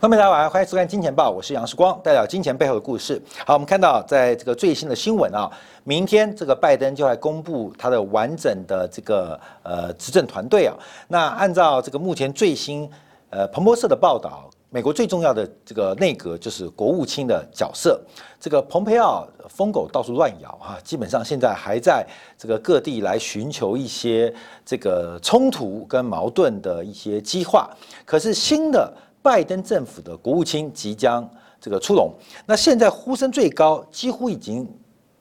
各位大家晚上欢迎收看《金钱报》，我是杨世光，带来金钱背后的故事。好，我们看到在这个最新的新闻啊，明天这个拜登就会公布他的完整的这个呃执政团队啊。那按照这个目前最新呃彭博社的报道，美国最重要的这个内阁就是国务卿的角色。这个蓬佩奥疯狗到处乱咬哈，基本上现在还在这个各地来寻求一些这个冲突跟矛盾的一些激化。可是新的。拜登政府的国务卿即将这个出笼，那现在呼声最高，几乎已经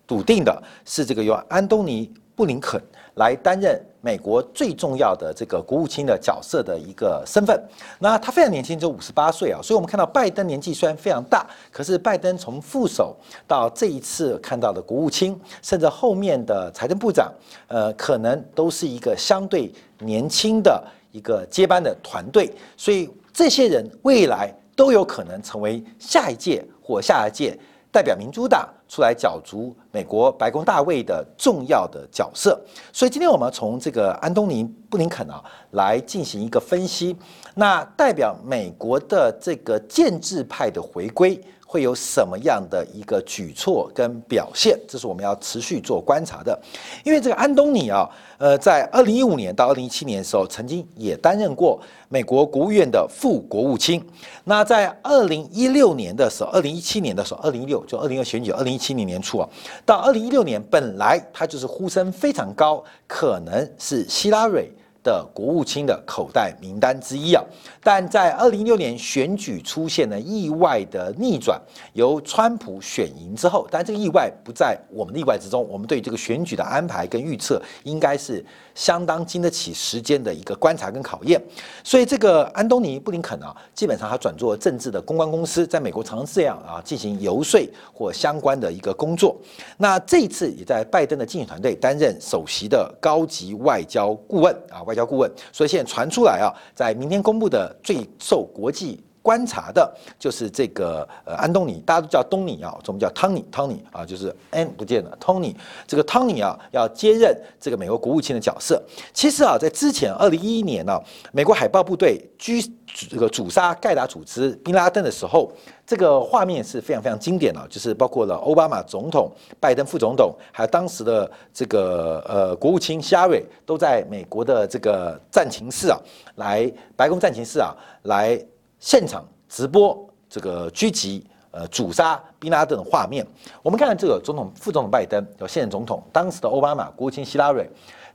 笃定的是这个由安东尼布林肯来担任美国最重要的这个国务卿的角色的一个身份。那他非常年轻，只有五十八岁啊，所以我们看到拜登年纪虽然非常大，可是拜登从副手到这一次看到的国务卿，甚至后面的财政部长，呃，可能都是一个相对年轻的一个接班的团队，所以。这些人未来都有可能成为下一届或下一届代表民主党出来角逐美国白宫大位的重要的角色。所以今天我们从这个安东尼布林肯啊来进行一个分析。那代表美国的这个建制派的回归。会有什么样的一个举措跟表现？这是我们要持续做观察的。因为这个安东尼啊，呃，在二零一五年到二零一七年的时候，曾经也担任过美国国务院的副国务卿。那在二零一六年的时候，二零一七年的时候，二零一六就二零二选举，二零一七年年初啊，到二零一六年，本来他就是呼声非常高，可能是希拉蕊。的国务卿的口袋名单之一啊，但在二零一六年选举出现了意外的逆转，由川普选赢之后，但这个意外不在我们的意外之中，我们对这个选举的安排跟预测应该是相当经得起时间的一个观察跟考验。所以这个安东尼布林肯啊，基本上他转做政治的公关公司，在美国常常这样啊进行游说或相关的一个工作。那这次也在拜登的竞选团队担任首席的高级外交顾问啊。外交顾问，所以现在传出来啊，在明天公布的最受国际观察的，就是这个呃安东尼，大家都叫东尼啊，我们叫汤尼，汤尼啊，就是 N 不见了，Tony，这个汤尼啊要接任这个美国国务卿的角色。其实啊，在之前二零一一年呢，美国海豹部队狙这个主杀盖达组织宾拉登的时候。这个画面是非常非常经典的，就是包括了奥巴马总统、拜登副总统，还有当时的这个呃国务卿希拉蕊，都在美国的这个战情室啊，来白宫战情室啊，来现场直播这个狙击呃主杀宾拉登的画面。我们看看这个总统、副总统拜登，有现任总统，当时的奥巴马国务卿希拉蕊，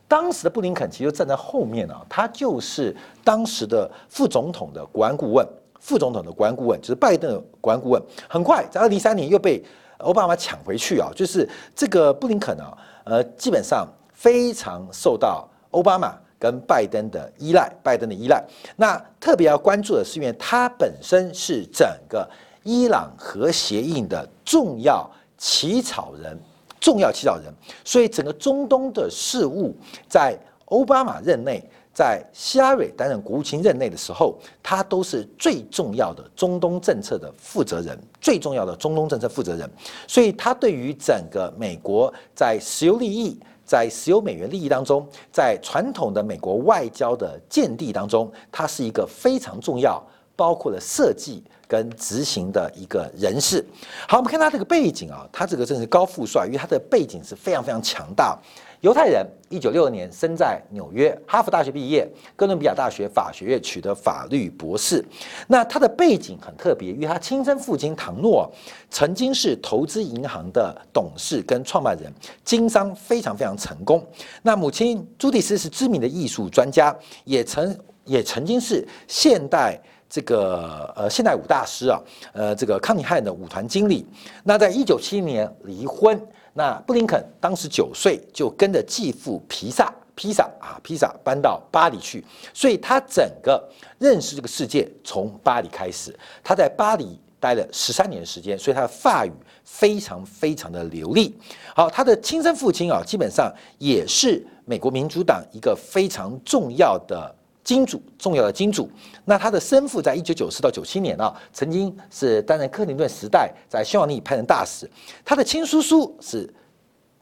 当时的布林肯其实站在后面啊，他就是当时的副总统的国安顾问。副总统的国安顾问就是拜登的国安顾问，很快在二零一三年又被奥巴马抢回去啊！就是这个布林肯啊，呃，基本上非常受到奥巴马跟拜登的依赖，拜登的依赖。那特别要关注的是，因为他本身是整个伊朗核协议的重要起草人，重要起草人，所以整个中东的事务在奥巴马任内。在希拉蕊担任国务卿任内的时候，他都是最重要的中东政策的负责人，最重要的中东政策负责人。所以，他对于整个美国在石油利益、在石油美元利益当中，在传统的美国外交的见地当中，它是一个非常重要，包括了设计跟执行的一个人士。好，我们看他这个背景啊，他这个真是高富帅，因为他的背景是非常非常强大。犹太人，一九六二年生在纽约，哈佛大学毕业，哥伦比亚大学法学院取得法律博士。那他的背景很特别，因为他亲生父亲唐诺曾经是投资银行的董事跟创办人，经商非常非常成功。那母亲朱蒂斯是知名的艺术专家，也曾也曾经是现代这个呃现代舞大师啊，呃这个康尼汉的舞团经理。那在一九七零年离婚。那布林肯当时九岁，就跟着继父皮萨、披萨啊、披萨搬到巴黎去，所以他整个认识这个世界从巴黎开始。他在巴黎待了十三年时间，所以他的法语非常非常的流利。好，他的亲生父亲啊，基本上也是美国民主党一个非常重要的。金主重要的金主，那他的生父在一九九四到九七年啊，曾经是担任克林顿时代在匈牙利派任大使，他的亲叔叔是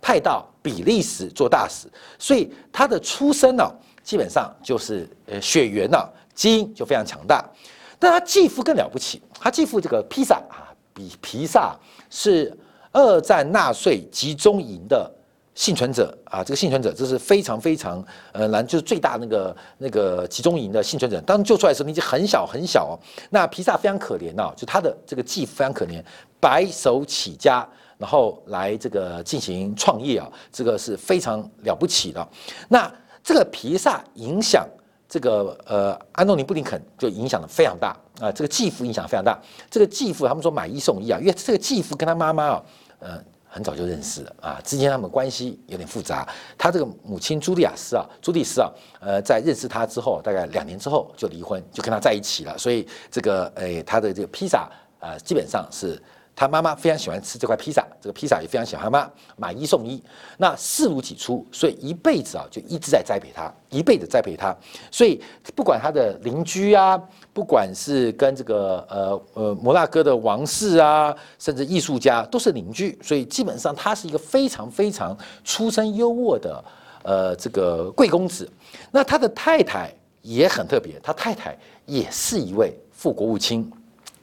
派到比利时做大使，所以他的出身呢，基本上就是呃血缘呢，基因就非常强大。但他继父更了不起，他继父这个披萨啊，比皮萨是二战纳粹集中营的幸存者啊，这个幸存者这是非常非常呃难，就是最大那个那个集中营的幸存者。当救出来的时候年纪很小很小哦。那皮萨非常可怜啊，就他的这个继父非常可怜，白手起家，然后来这个进行创业啊，这个是非常了不起的。那这个皮萨影响。这个呃，安东尼布林肯就影响的非常大啊，这个继父影响非常大。这个继父他们说买一送一啊，因为这个继父跟他妈妈啊，呃，很早就认识了啊，之前他们关系有点复杂。他这个母亲朱莉亚斯啊，朱莉斯啊，呃，在认识他之后，大概两年之后就离婚，就跟他在一起了。所以这个诶，他的这个披萨啊，基本上是。他妈妈非常喜欢吃这块披萨，这个披萨也非常喜欢他妈买一送一，那视如己出，所以一辈子啊就一直在栽培他，一辈子栽培他。所以不管他的邻居啊，不管是跟这个呃呃摩纳哥的王室啊，甚至艺术家都是邻居，所以基本上他是一个非常非常出身优渥的呃这个贵公子。那他的太太也很特别，他太太也是一位副国务卿，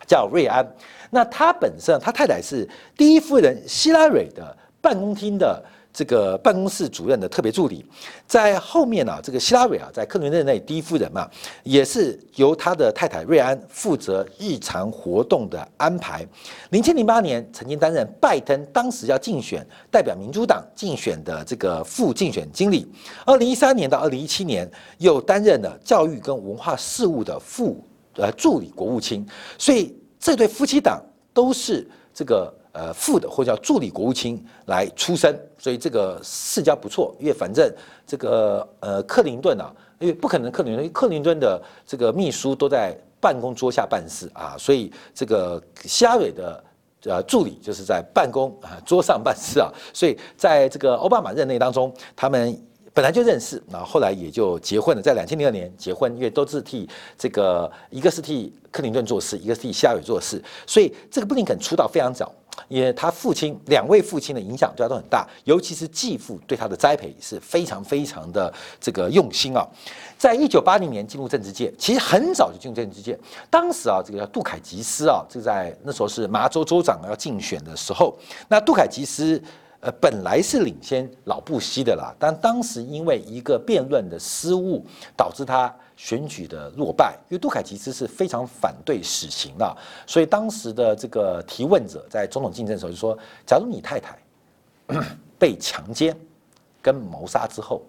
叫瑞安。那他本身，他太太是第一夫人希拉蕊的办公厅的这个办公室主任的特别助理，在后面呢，这个希拉蕊啊，在克林顿内第一夫人嘛，也是由他的太太瑞安负责日常活动的安排。零七零八年曾经担任拜登当时要竞选代表民主党竞选的这个副竞选经理。二零一三年到二零一七年又担任了教育跟文化事务的副呃助理国务卿，所以。这对夫妻档都是这个呃副的或者叫助理国务卿来出身，所以这个世家不错。因为反正这个呃克林顿啊，因为不可能克林顿克林顿的这个秘书都在办公桌下办事啊，所以这个希拉蕊的呃助理就是在办公啊桌上办事啊，所以在这个奥巴马任内当中，他们。本来就认识，然后后来也就结婚了，在两千零二年结婚，因为都是替这个一个是替克林顿做事，一个是替希拉里做事，所以这个布林肯出道非常早，因为他父亲两位父亲的影响对他都很大，尤其是继父对他的栽培是非常非常的这个用心啊。在一九八零年进入政治界，其实很早就进入政治界，当时啊，这个叫杜凯吉斯啊，这在那时候是麻州州长要竞选的时候，那杜凯吉斯。呃，本来是领先老布希的啦，但当时因为一个辩论的失误，导致他选举的落败。因为杜凯其实是非常反对死刑的，所以当时的这个提问者在总统竞争的时候就说：“假如你太太 被强奸跟谋杀之后，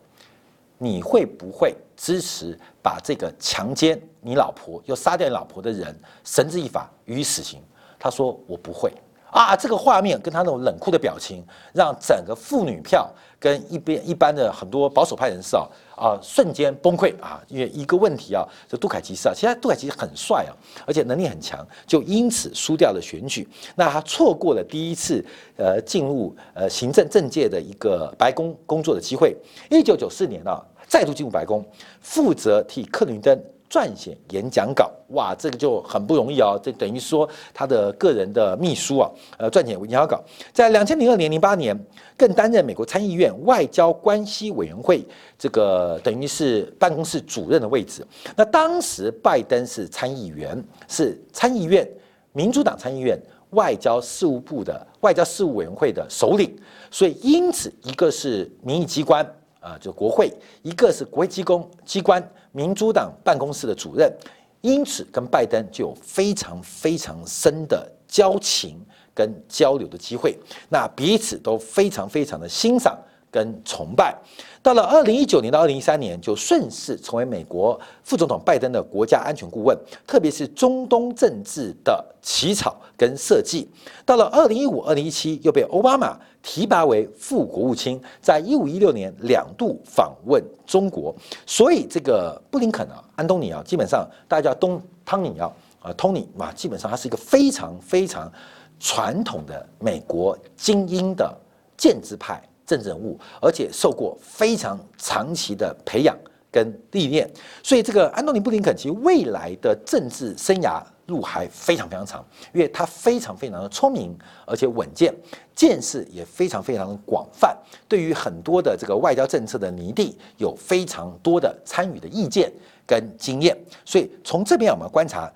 你会不会支持把这个强奸你老婆又杀掉你老婆的人绳之以法予以死刑？”他说：“我不会。”啊，这个画面跟他那种冷酷的表情，让整个妇女票跟一边一般的很多保守派人士啊啊瞬间崩溃啊！因为一个问题啊，这杜凯奇是啊，其实杜凯奇很帅啊，而且能力很强，就因此输掉了选举。那他错过了第一次呃进入呃行政政界的一个白宫工作的机会。一九九四年啊，再度进入白宫，负责替克林顿。撰写演讲稿，哇，这个就很不容易哦。这等于说他的个人的秘书啊，呃，撰写演讲稿。在两千零二年、零八年，更担任美国参议院外交关系委员会这个等于是办公室主任的位置。那当时拜登是参议员，是参议院民主党参议院外交事务部的外交事务委员会的首领，所以因此一个是民意机关。啊，就国会，一个是国会机工机关，民主党办公室的主任，因此跟拜登就有非常非常深的交情跟交流的机会，那彼此都非常非常的欣赏。跟崇拜，到了二零一九年到二零一三年，就顺势成为美国副总统拜登的国家安全顾问，特别是中东政治的起草跟设计。到了二零一五、二零一七，又被奥巴马提拔为副国务卿，在一五一六年两度访问中国。所以这个布林肯啊，安东尼啊，基本上大家叫东汤尼啊，啊，托尼嘛，基本上他是一个非常非常传统的美国精英的建制派。政治人物，而且受过非常长期的培养跟历练，所以这个安东尼布林肯其实未来的政治生涯路还非常非常长，因为他非常非常的聪明，而且稳健，见识也非常非常的广泛，对于很多的这个外交政策的拟定有非常多的参与的意见跟经验，所以从这边我们观察。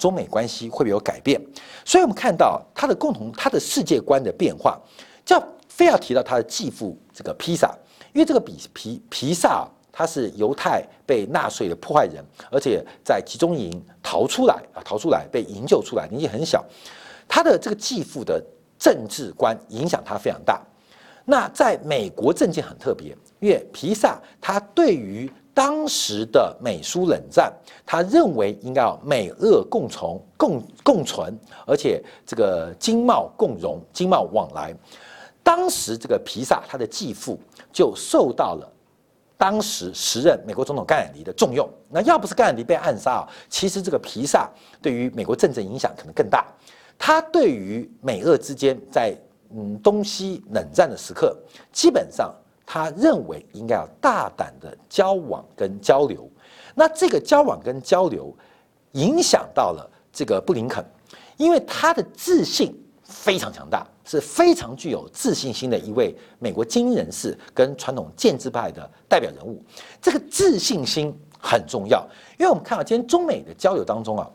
中美关系会不会有改变？所以我们看到他的共同，他的世界观的变化，叫非要提到他的继父这个披萨，因为这个比皮皮萨他是犹太被纳粹的破坏人，而且在集中营逃出来啊，逃出来被营救出来，年纪很小，他的这个继父的政治观影响他非常大。那在美国政界很特别，因为皮萨他对于当时的美苏冷战，他认为应该要美俄共存、共共存，而且这个经贸共荣、经贸往来。当时这个皮萨他的继父就受到了当时时任美国总统甘乃迪的重用。那要不是甘乃迪被暗杀啊，其实这个皮萨对于美国政治影响可能更大。他对于美俄之间在嗯东西冷战的时刻，基本上。他认为应该要大胆的交往跟交流，那这个交往跟交流影响到了这个布林肯，因为他的自信非常强大，是非常具有自信心的一位美国精英人士跟传统建制派的代表人物。这个自信心很重要，因为我们看到今天中美的交流当中啊，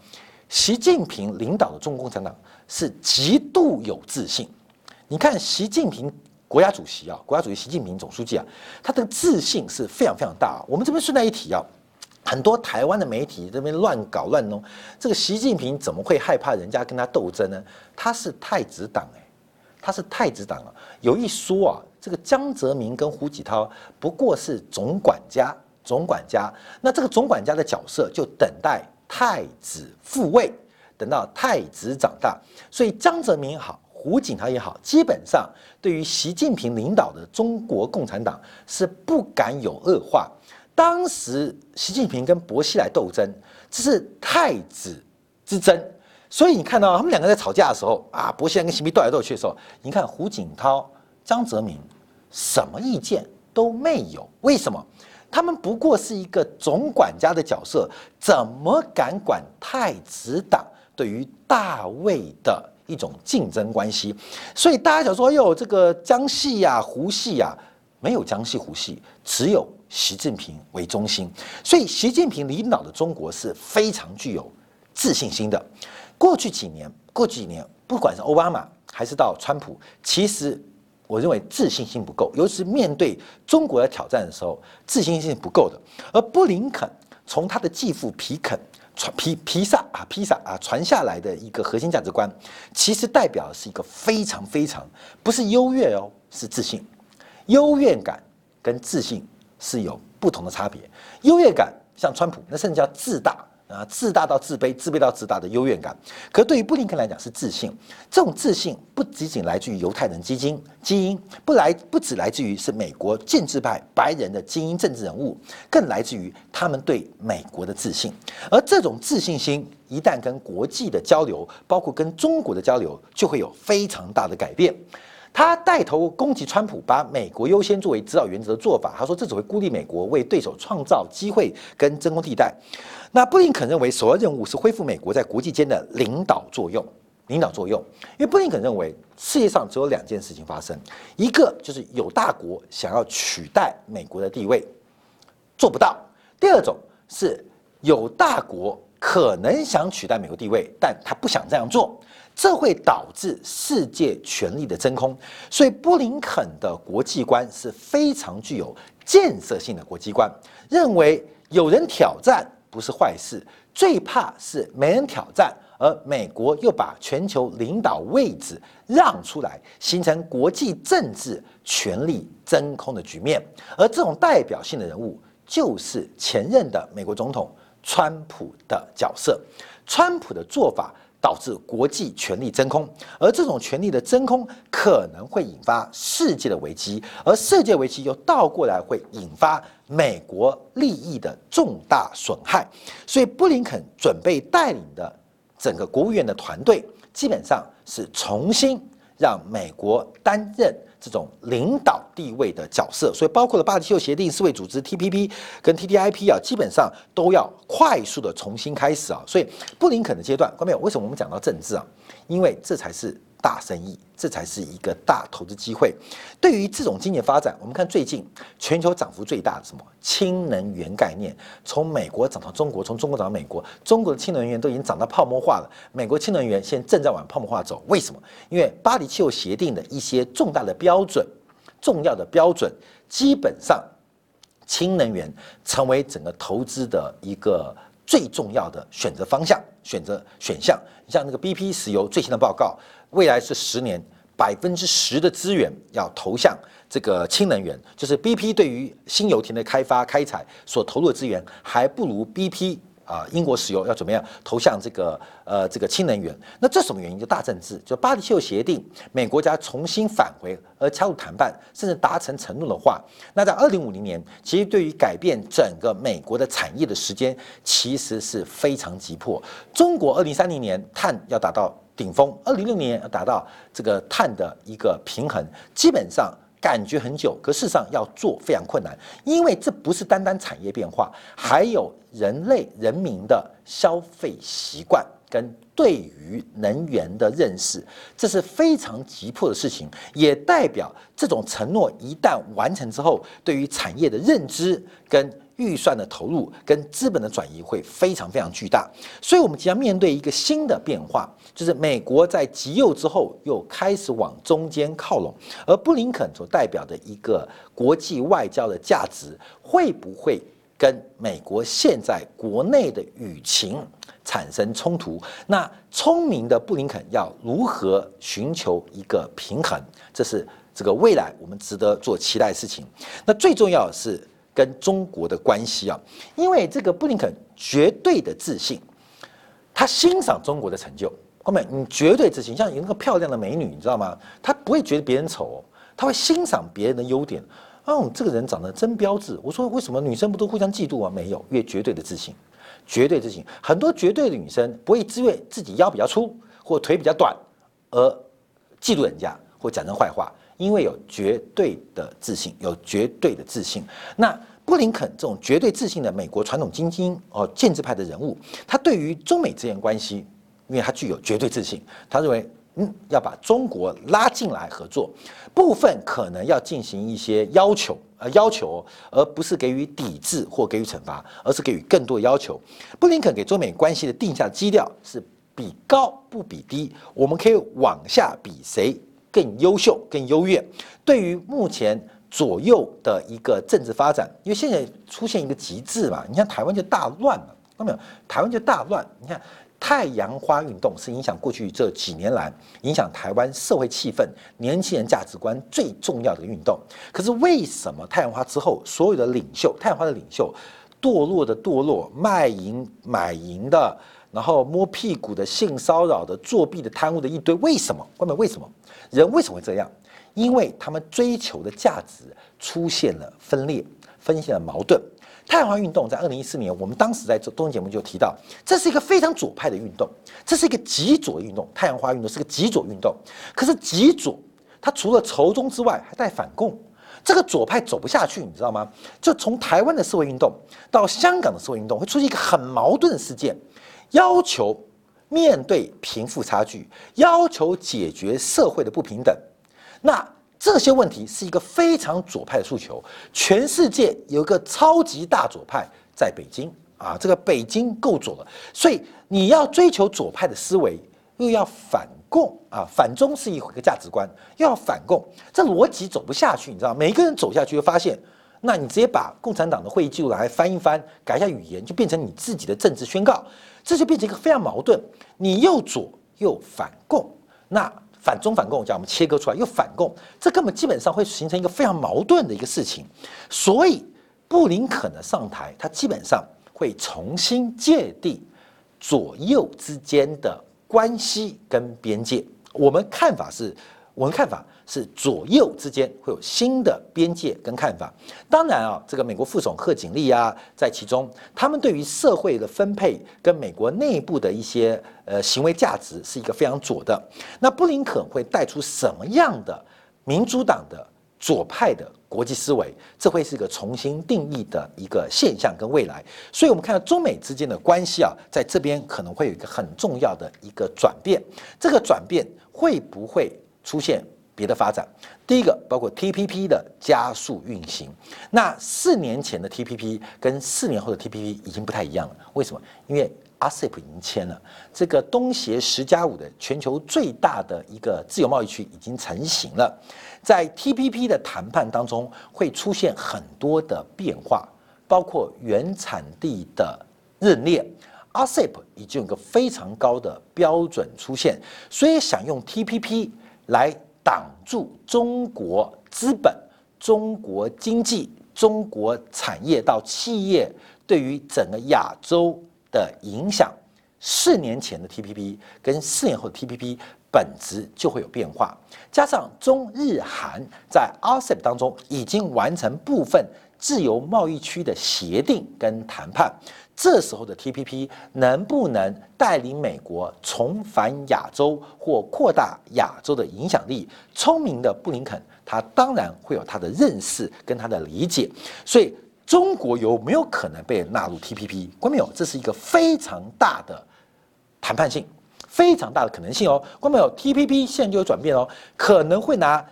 习近平领导的中国共产党是极度有自信。你看习近平。国家主席啊，国家主席习近平总书记啊，他的自信是非常非常大。我们这边顺带一提啊，很多台湾的媒体这边乱搞乱弄，这个习近平怎么会害怕人家跟他斗争呢？他是太子党哎，他是太子党啊。有一说啊，这个江泽民跟胡锦涛不过是总管家，总管家。那这个总管家的角色就等待太子复位，等到太子长大。所以江泽民好。胡锦涛也好，基本上对于习近平领导的中国共产党是不敢有恶化。当时习近平跟薄熙来斗争，这是太子之争，所以你看到他们两个在吵架的时候啊，薄熙来跟习近平斗来斗去的时候，你看胡锦涛、江泽民什么意见都没有。为什么？他们不过是一个总管家的角色，怎么敢管太子党对于大卫的？一种竞争关系，所以大家想说，哟，这个江系呀、胡系呀，没有江系、胡系，只有习近平为中心。所以，习近平领导的中国是非常具有自信心的。过去几年，过去几年，不管是奥巴马还是到川普，其实我认为自信心不够，尤其是面对中国的挑战的时候，自信心不够的。而布林肯从他的继父皮肯。传皮皮萨啊，披萨啊，传下来的一个核心价值观，其实代表的是一个非常非常不是优越哦，是自信。优越感跟自信是有不同的差别。优越感像川普，那甚至叫自大。啊，自大到自卑，自卑到自大的优越感，可对于布林肯来讲是自信。这种自信不仅仅来自于犹太人基金基因，不来不只来自于是美国建制派白人的精英政治人物，更来自于他们对美国的自信。而这种自信心一旦跟国际的交流，包括跟中国的交流，就会有非常大的改变。他带头攻击川普，把美国优先作为指导原则的做法。他说这只会孤立美国，为对手创造机会跟真空地带。那布林肯认为首要任务是恢复美国在国际间的领导作用。领导作用，因为布林肯认为世界上只有两件事情发生：一个就是有大国想要取代美国的地位，做不到；第二种是有大国可能想取代美国地位，但他不想这样做。这会导致世界权力的真空，所以布林肯的国际观是非常具有建设性的国际观，认为有人挑战不是坏事，最怕是没人挑战，而美国又把全球领导位置让出来，形成国际政治权力真空的局面。而这种代表性的人物，就是前任的美国总统川普的角色，川普的做法。导致国际权力真空，而这种权力的真空可能会引发世界的危机，而世界危机又倒过来会引发美国利益的重大损害。所以，布林肯准备带领的整个国务院的团队，基本上是重新让美国担任。这种领导地位的角色，所以包括了巴黎气候协定、世卫组织、TPP 跟 TTIP 啊，基本上都要快速的重新开始啊。所以布林肯的阶段，关没有？为什么我们讲到政治啊？因为这才是大生意，这才是一个大投资机会。对于这种经济发展，我们看最近全球涨幅最大的什么氢能源概念，从美国涨到中国，从中国涨到美国，中国的氢能源都已经涨到泡沫化了。美国氢能源现在正在往泡沫化走，为什么？因为巴黎气候协定的一些重大的标准、重要的标准，基本上氢能源成为整个投资的一个。最重要的选择方向、选择选项，你像那个 BP 石油最新的报告，未来是十年百分之十的资源要投向这个氢能源，就是 BP 对于新油田的开发开采所投入的资源，还不如 BP。啊，英国石油要怎么样投向这个呃这个氢能源？那这什么原因？就大政治，就巴黎气候协定，美国家重新返回而加入谈判，甚至达成承诺的话，那在二零五零年，其实对于改变整个美国的产业的时间，其实是非常急迫。中国二零三零年碳要达到顶峰，二零六年要达到这个碳的一个平衡，基本上。感觉很久，可事实上要做非常困难，因为这不是单单产业变化，还有人类人民的消费习惯跟对于能源的认识，这是非常急迫的事情，也代表这种承诺一旦完成之后，对于产业的认知跟。预算的投入跟资本的转移会非常非常巨大，所以我们即将面对一个新的变化，就是美国在极右之后又开始往中间靠拢，而布林肯所代表的一个国际外交的价值，会不会跟美国现在国内的舆情产生冲突？那聪明的布林肯要如何寻求一个平衡？这是这个未来我们值得做期待的事情。那最重要的是。跟中国的关系啊，因为这个布林肯绝对的自信，他欣赏中国的成就。后面你绝对自信，像有那个漂亮的美女，你知道吗？他不会觉得别人丑，他会欣赏别人的优点。哦，这个人长得真标致。我说为什么女生不都互相嫉妒啊？没有，越绝对的自信，绝对自信。很多绝对的女生不会因为自己腰比较粗或腿比较短而嫉妒人家或讲人坏话。因为有绝对的自信，有绝对的自信。那布林肯这种绝对自信的美国传统精英哦，建制派的人物，他对于中美之间关系，因为他具有绝对自信，他认为嗯要把中国拉进来合作，部分可能要进行一些要求，呃要求，而不是给予抵制或给予惩罚，而是给予更多要求。布林肯给中美关系的定下基调是比高不比低，我们可以往下比谁。更优秀、更优越。对于目前左右的一个政治发展，因为现在出现一个极致嘛，你看台湾就大乱了，看到没有？台湾就大乱。你看太阳花运动是影响过去这几年来影响台湾社会气氛、年轻人价值观最重要的运动。可是为什么太阳花之后，所有的领袖，太阳花的领袖，堕落的堕落，卖淫买淫的，然后摸屁股的、性骚扰的、作弊的、贪污的一堆？为什么？问问为什么？人为什么会这样？因为他们追求的价值出现了分裂，出现了矛盾。太阳花运动在二零一四年，我们当时在做综艺节目就提到，这是一个非常左派的运动，这是一个极左运动。太阳花运动是个极左运动，可是极左它除了仇中之外，还带反共。这个左派走不下去，你知道吗？就从台湾的社会运动到香港的社会运动，会出现一个很矛盾的事件，要求。面对贫富差距，要求解决社会的不平等，那这些问题是一个非常左派的诉求。全世界有一个超级大左派在北京啊，这个北京够左了，所以你要追求左派的思维，又要反共啊，反中是一个价值观，又要反共，这逻辑走不下去，你知道？每一个人走下去，会发现，那你直接把共产党的会议记录来翻一翻，改一下语言，就变成你自己的政治宣告。这就变成一个非常矛盾，你又左又反共，那反中反共讲我们切割出来又反共，这根本基本上会形成一个非常矛盾的一个事情。所以布林肯的上台，他基本上会重新界定左右之间的关系跟边界。我们看法是，我们看法。是左右之间会有新的边界跟看法。当然啊，这个美国副总贺锦丽啊，在其中，他们对于社会的分配跟美国内部的一些呃行为价值是一个非常左的。那布林肯会带出什么样的民主党的左派的？国际思维，这会是一个重新定义的一个现象跟未来。所以，我们看到中美之间的关系啊，在这边可能会有一个很重要的一个转变。这个转变会不会出现别的发展？第一个，包括 TPP 的加速运行。那四年前的 TPP 跟四年后的 TPP 已经不太一样了。为什么？因为 ASEP 已经签了，这个东协十加五的全球最大的一个自由贸易区已经成型了。在 TPP 的谈判当中，会出现很多的变化，包括原产地的认列。，ASEP 已经有个非常高的标准出现，所以想用 TPP 来挡住中国资本、中国经济、中国产业到企业对于整个亚洲。的影响，四年前的 TPP 跟四年后的 TPP 本质就会有变化，加上中日韩在 RCEP 当中已经完成部分自由贸易区的协定跟谈判，这时候的 TPP 能不能带领美国重返亚洲或扩大亚洲的影响力？聪明的布林肯，他当然会有他的认识跟他的理解，所以。中国有没有可能被纳入 TPP？关没有，这是一个非常大的谈判性，非常大的可能性哦。关没有，TPP 现在就有转变哦，可能会拿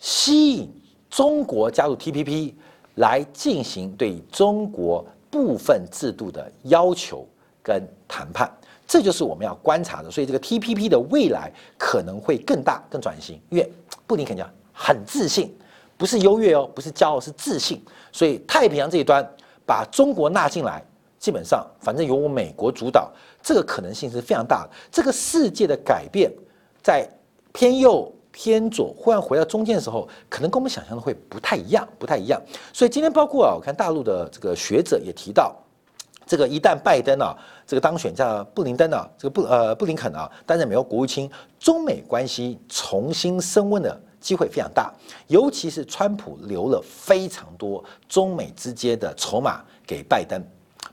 吸引中国加入 TPP 来进行对中国部分制度的要求跟谈判，这就是我们要观察的。所以这个 TPP 的未来可能会更大、更转型，因为布林肯讲很自信。不是优越哦，不是骄傲，是自信。所以太平洋这一端把中国纳进来，基本上反正由我美国主导，这个可能性是非常大的。这个世界的改变，在偏右偏左忽然回到中间的时候，可能跟我们想象的会不太一样，不太一样。所以今天包括啊，我看大陆的这个学者也提到，这个一旦拜登啊这个当选叫布林登啊这个布呃布林肯啊担任美国国务卿，中美关系重新升温的。机会非常大，尤其是川普留了非常多中美之间的筹码给拜登，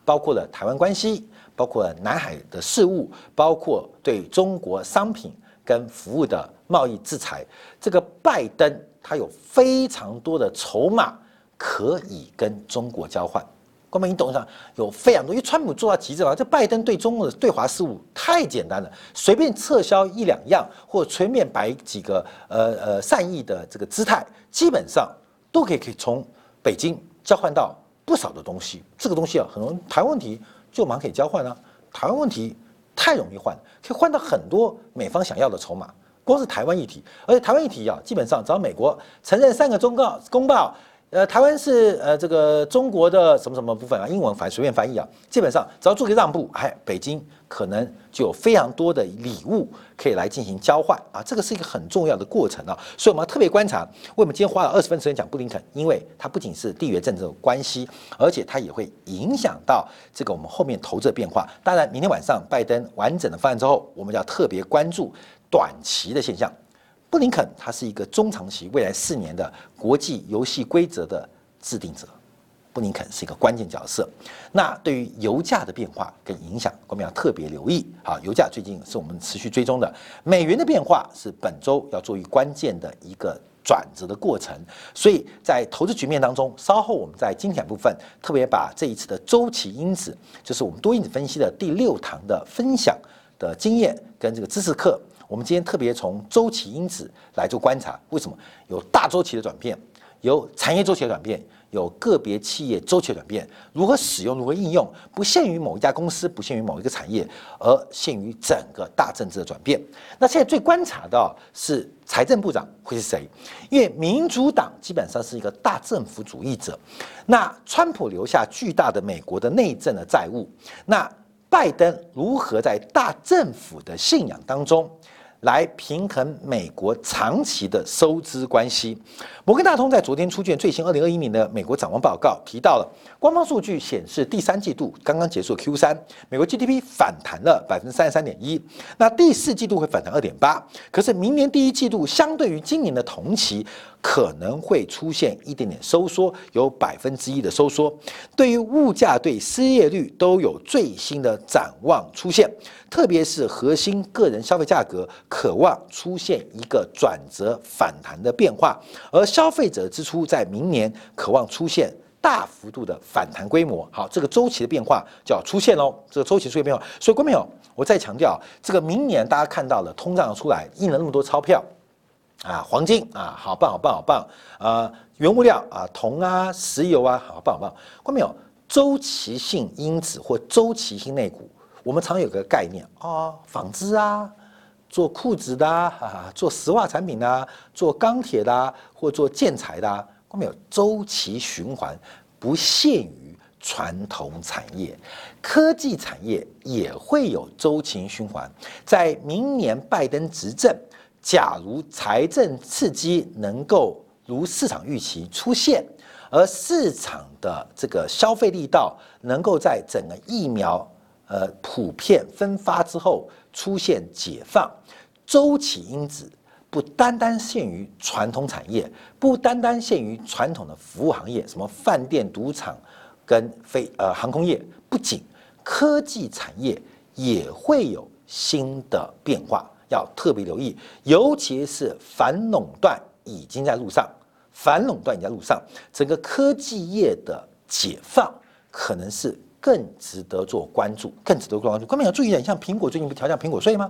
包括了台湾关系，包括南海的事务，包括对中国商品跟服务的贸易制裁。这个拜登他有非常多的筹码可以跟中国交换。官媒，你懂上有非常多，因为川普做到极致了。这拜登对中国的对华事务太简单了，随便撤销一两样，或全面摆几个呃呃善意的这个姿态，基本上都可以可以从北京交换到不少的东西。这个东西啊，很容易，台湾问题就马上可以交换啊。台湾问题太容易换，可以换到很多美方想要的筹码。光是台湾议题，而且台湾议题啊，基本上只要美国承认三个忠告公报。呃，台湾是呃这个中国的什么什么部分啊？英文反随便翻译啊，基本上只要做个让步，哎，北京可能就有非常多的礼物可以来进行交换啊，这个是一个很重要的过程啊，所以我们要特别观察。为什么今天花了二十分时间讲布林肯？因为它不仅是地缘政治的关系，而且它也会影响到这个我们后面投资的变化。当然，明天晚上拜登完整的方案之后，我们要特别关注短期的现象。布林肯他是一个中长期未来四年的国际游戏规则的制定者，布林肯是一个关键角色。那对于油价的变化跟影响，我们要特别留意。好，油价最近是我们持续追踪的，美元的变化是本周要注意关键的一个转折的过程。所以在投资局面当中，稍后我们在精简部分特别把这一次的周期因子，就是我们多因子分析的第六堂的分享的经验跟这个知识课。我们今天特别从周期因子来做观察，为什么有大周期的转变，有产业周期的转变，有个别企业周期的转变？如何使用，如何应用？不限于某一家公司，不限于某一个产业，而限于整个大政治的转变。那现在最观察到是财政部长会是谁？因为民主党基本上是一个大政府主义者，那川普留下巨大的美国的内政的债务，那拜登如何在大政府的信仰当中？来平衡美国长期的收支关系。摩根大通在昨天出卷最新二零二一年的美国展望报告，提到了官方数据显示，第三季度刚刚结束 Q 三，美国 GDP 反弹了百分之三十三点一。那第四季度会反弹二点八，可是明年第一季度相对于今年的同期，可能会出现一点点收缩，有百分之一的收缩。对于物价、对失业率都有最新的展望出现，特别是核心个人消费价格。渴望出现一个转折反弹的变化，而消费者支出在明年渴望出现大幅度的反弹规模。好，这个周期的变化就要出现喽。这个周期出现变化，所以观众朋友，我再强调，这个明年大家看到了通胀出来，印了那么多钞票。啊，黄金啊，好棒好棒好棒！啊，原物料啊，铜啊，石油啊，好棒好棒。看没有？周期性因子或周期性内股，我们常有个概念啊，纺织啊，做裤子的啊，做石化产品的，做钢铁的，或做建材的，看没有？周期循环不限于传统产业，科技产业也会有周期循环。在明年拜登执政。假如财政刺激能够如市场预期出现，而市场的这个消费力道能够在整个疫苗呃普遍分发之后出现解放，周期因子不单单限于传统产业，不单单限于传统的服务行业，什么饭店、赌场跟飞呃航空业，不仅科技产业也会有新的变化。要特别留意，尤其是反垄断已经在路上，反垄断已经在路上，整个科技业的解放可能是更值得做关注，更值得做关注。关键要注意一点，像苹果最近不调降苹果税吗？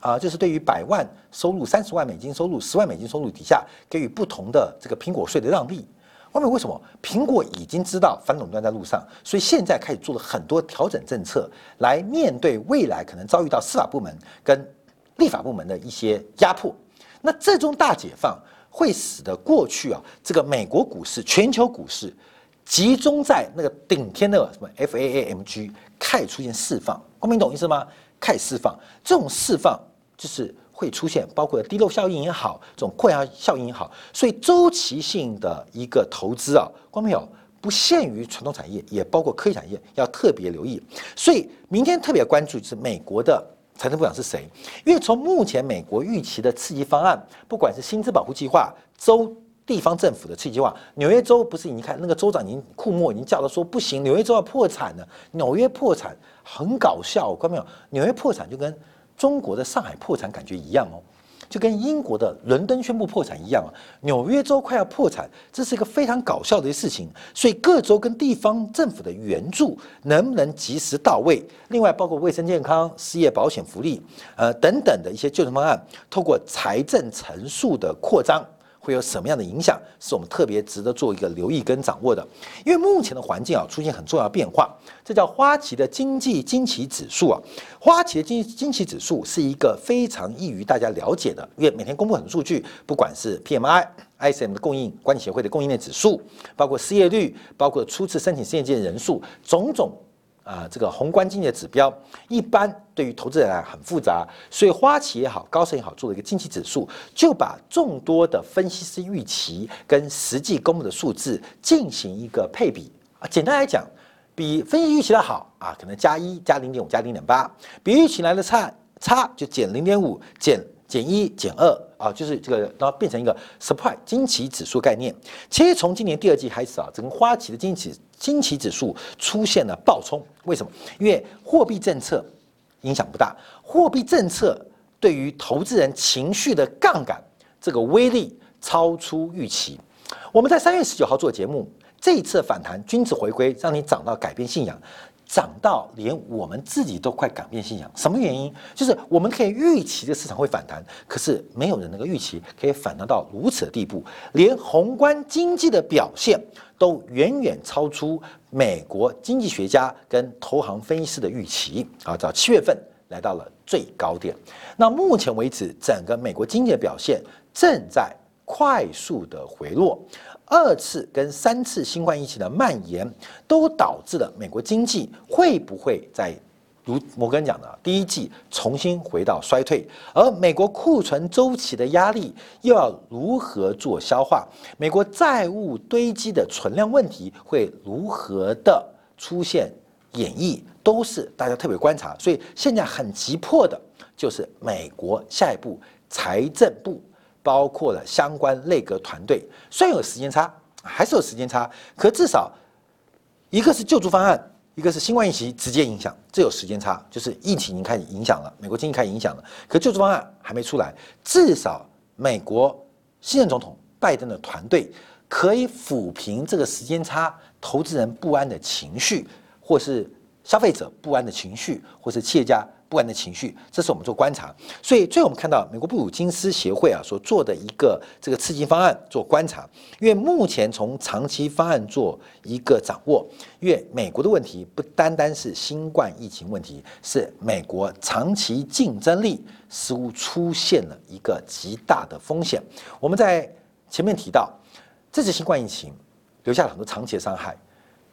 啊，就是对于百万收入、三十万美金收入、十万美金收入底下给予不同的这个苹果税的让利。外面为什么？苹果已经知道反垄断在路上，所以现在开始做了很多调整政策，来面对未来可能遭遇到司法部门跟。立法部门的一些压迫，那这种大解放会使得过去啊，这个美国股市、全球股市集中在那个顶天的什么 FAAMG 开始出现释放，公民懂意思吗？开始释放，这种释放就是会出现，包括低漏效应也好，这种扩张效应也好，所以周期性的一个投资啊，光没有不限于传统产业，也包括科技产业，要特别留意。所以明天特别关注是美国的。财政部长是谁？因为从目前美国预期的刺激方案，不管是薪资保护计划、州地方政府的刺激计划，纽约州不是已经看那个州长已经库莫已经叫到说不行，纽约州要破产了。纽约破产很搞笑，看到没有？纽约破产就跟中国的上海破产感觉一样哦。就跟英国的伦敦宣布破产一样啊，纽约州快要破产，这是一个非常搞笑的事情。所以各州跟地方政府的援助能不能及时到位？另外，包括卫生健康、失业保险福利，呃等等的一些救助方案，透过财政陈述的扩张。会有什么样的影响，是我们特别值得做一个留意跟掌握的。因为目前的环境啊，出现很重要变化，这叫花旗的经济惊奇指数啊。花旗的经惊奇指数是一个非常易于大家了解的，因为每天公布很多数据，不管是 PMI、ISM 的供应管理协会的供应链指数，包括失业率，包括初次申请失业金的人数，种种。啊，这个宏观经济的指标一般对于投资人来很复杂，所以花旗也好，高盛也好，做了一个经济指数，就把众多的分析师预期跟实际公布的数字进行一个配比啊。简单来讲，比分析预期的好啊，可能加一加零点五加零点八，比预期来的差差就减零点五减减一减二啊，就是这个然后变成一个 surprise 惊奇指数概念。其实从今年第二季开始啊，整个花旗的惊奇。惊奇指数出现了暴冲，为什么？因为货币政策影响不大，货币政策对于投资人情绪的杠杆这个威力超出预期。我们在三月十九号做节目，这一次反弹均值回归，让你涨到改变信仰。涨到连我们自己都快改变信仰，什么原因？就是我们可以预期这个市场会反弹，可是没有人能够预期可以反弹到如此的地步，连宏观经济的表现都远远超出美国经济学家跟投行分析师的预期啊！到七月份来到了最高点，那目前为止，整个美国经济的表现正在快速的回落。二次跟三次新冠疫情的蔓延，都导致了美国经济会不会在如摩根讲的第一季重新回到衰退？而美国库存周期的压力又要如何做消化？美国债务堆积的存量问题会如何的出现演绎？都是大家特别观察。所以现在很急迫的就是美国下一步财政部。包括了相关内阁团队，虽然有时间差，还是有时间差，可至少一个是救助方案，一个是新冠疫情直接影响，这有时间差，就是疫情已经开始影响了，美国经济开始影响了。可救助方案还没出来，至少美国新任总统拜登的团队可以抚平这个时间差，投资人不安的情绪，或是消费者不安的情绪，或是企业家。不安的情绪，这是我们做观察。所以最后我们看到美国布鲁金斯协会啊所做的一个这个刺激方案做观察，因为目前从长期方案做一个掌握，因为美国的问题不单单是新冠疫情问题，是美国长期竞争力似乎出现了一个极大的风险。我们在前面提到，这次新冠疫情留下了很多长期的伤害，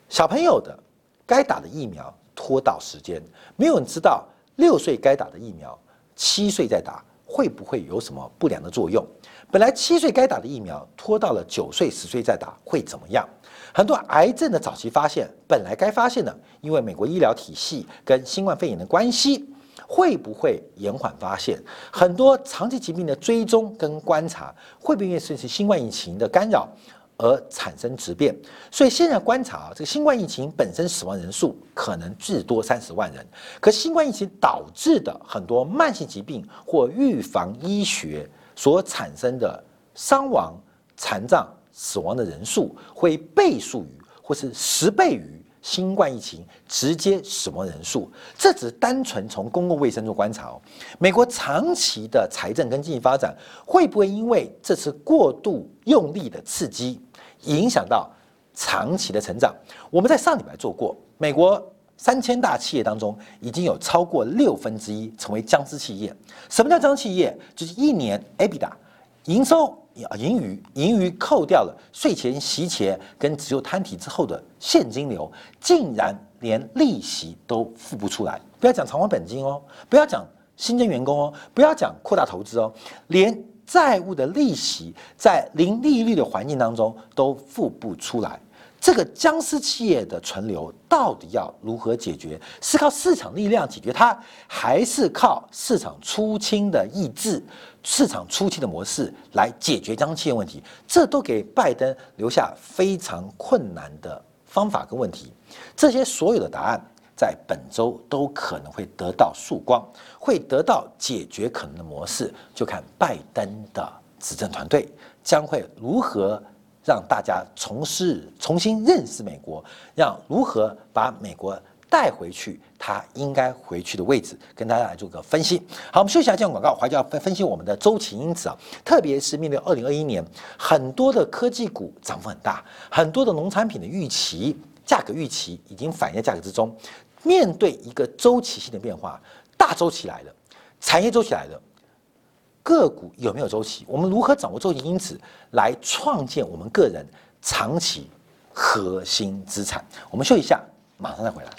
小朋友的该打的疫苗拖到时间，没有人知道。六岁该打的疫苗，七岁再打会不会有什么不良的作用？本来七岁该打的疫苗拖到了九岁、十岁再打会怎么样？很多癌症的早期发现，本来该发现的，因为美国医疗体系跟新冠肺炎的关系，会不会延缓发现？很多长期疾病的追踪跟观察，会不会因为是新冠疫情的干扰？而产生质变，所以现在观察啊，这个新冠疫情本身死亡人数可能至多三十万人，可新冠疫情导致的很多慢性疾病或预防医学所产生的伤亡、残障、死亡的人数会倍数于或是十倍于。新冠疫情直接死亡人数，这只单纯从公共卫生做观察哦。美国长期的财政跟经济发展会不会因为这次过度用力的刺激，影响到长期的成长？我们在上礼拜做过，美国三千大企业当中已经有超过六分之一成为僵尸企业。什么叫僵尸企业？就是一年 EBITDA 营收。盈余，盈余扣掉了税前、息钱跟只有摊提之后的现金流，竟然连利息都付不出来。不要讲偿还本金哦，不要讲新增员工哦，不要讲扩大投资哦，连债务的利息在零利率的环境当中都付不出来。这个僵尸企业的存留到底要如何解决？是靠市场力量解决它，还是靠市场出清的意志？市场出清的模式来解决僵尸企业问题，这都给拜登留下非常困难的方法跟问题。这些所有的答案在本周都可能会得到曙光，会得到解决可能的模式，就看拜登的执政团队将会如何让大家重视、重新认识美国，让如何把美国。带回去，他应该回去的位置，跟大家来做个分析。好，我们休息一下，接广告，还就要分分析我们的周期因子啊，特别是面对二零二一年，很多的科技股涨幅很大，很多的农产品的预期价格预期已经反映在价格之中。面对一个周期性的变化，大周期来了，产业周期来了，个股有没有周期？我们如何掌握周期因子来创建我们个人长期核心资产？我们休息一下，马上再回来。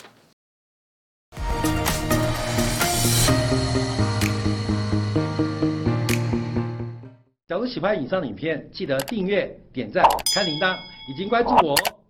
假如喜欢以上影片，记得订阅、点赞、开铃铛，已经关注我哦。